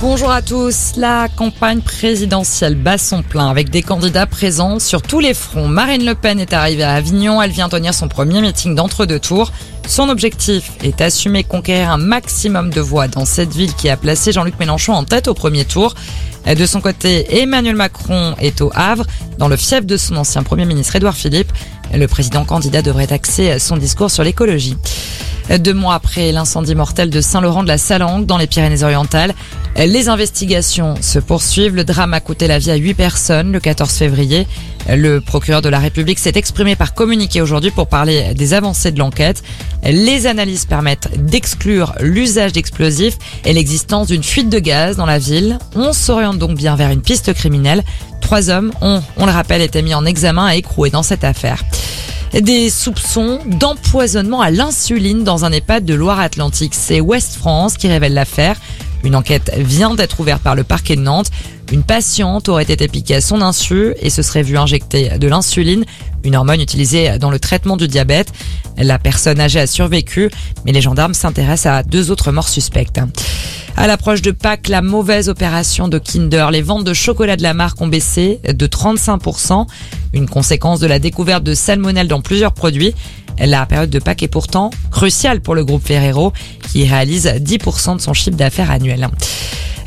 Bonjour à tous. La campagne présidentielle bat son plein avec des candidats présents sur tous les fronts. Marine Le Pen est arrivée à Avignon. Elle vient tenir son premier meeting d'entre-deux tours. Son objectif est assumer conquérir un maximum de voix dans cette ville qui a placé Jean-Luc Mélenchon en tête au premier tour. De son côté, Emmanuel Macron est au Havre, dans le fief de son ancien Premier ministre Édouard Philippe. Le président candidat devrait axer son discours sur l'écologie. Deux mois après l'incendie mortel de Saint-Laurent de la Salangue dans les Pyrénées-Orientales, les investigations se poursuivent. Le drame a coûté la vie à huit personnes le 14 février. Le procureur de la République s'est exprimé par communiqué aujourd'hui pour parler des avancées de l'enquête. Les analyses permettent d'exclure l'usage d'explosifs et l'existence d'une fuite de gaz dans la ville. On s'oriente donc bien vers une piste criminelle. Trois hommes ont, on le rappelle, été mis en examen et écroués dans cette affaire des soupçons d'empoisonnement à l'insuline dans un EHPAD de Loire-Atlantique. C'est Ouest France qui révèle l'affaire. Une enquête vient d'être ouverte par le parquet de Nantes. Une patiente aurait été piquée à son insu et se serait vue injecter de l'insuline, une hormone utilisée dans le traitement du diabète. La personne âgée a survécu, mais les gendarmes s'intéressent à deux autres morts suspectes. À l'approche de Pâques, la mauvaise opération de Kinder. Les ventes de chocolat de la marque ont baissé de 35%, une conséquence de la découverte de salmonelle dans plusieurs produits. La période de Pâques est pourtant cruciale pour le groupe Ferrero, qui réalise 10% de son chiffre d'affaires annuel.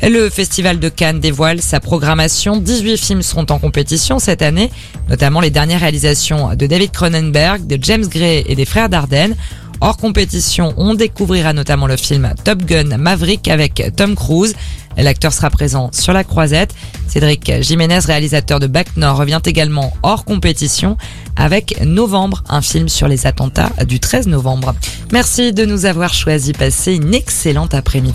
Le Festival de Cannes dévoile sa programmation. 18 films seront en compétition cette année, notamment les dernières réalisations de David Cronenberg, de James Gray et des frères Dardenne. Hors compétition, on découvrira notamment le film Top Gun Maverick avec Tom Cruise. L'acteur sera présent sur la croisette. Cédric Jiménez, réalisateur de Back Nord, revient également hors compétition avec Novembre, un film sur les attentats du 13 novembre. Merci de nous avoir choisi. Passez une excellente après-midi.